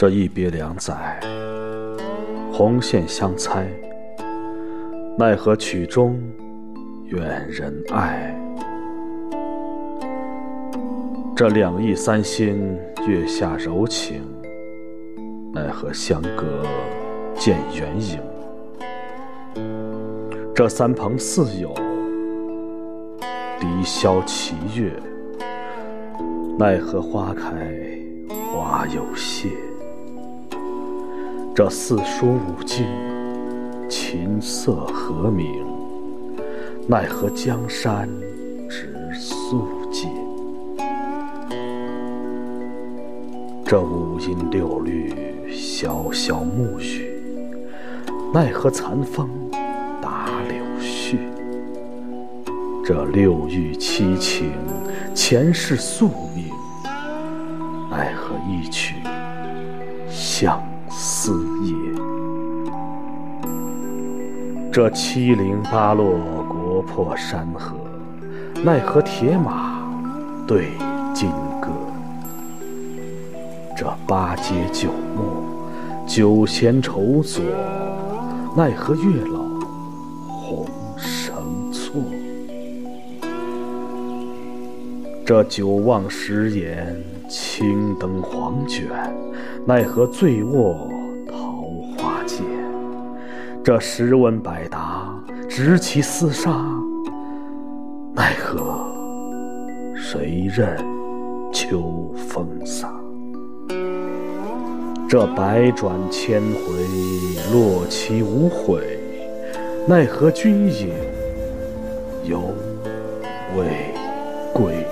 这一别两载，红线相猜，奈何曲终远人爱？这两意三心，月下柔情，奈何相隔见远影？这三朋四友，离消齐月，奈何花开花又谢？这四书五经，琴瑟和鸣，奈何江山直素锦？这五音六律，潇潇暮雨，奈何残风打柳絮？这六欲七情，前世宿命，奈何一曲相？思夜，这七零八落，国破山河，奈何铁马对金戈？这八街九陌，九弦愁锁，奈何月老红绳错？这九望十檐，青灯黄卷。奈何醉卧？这十问百答，执其厮杀，奈何谁任秋风洒？这百转千回，落其无悔，奈何君影犹未归？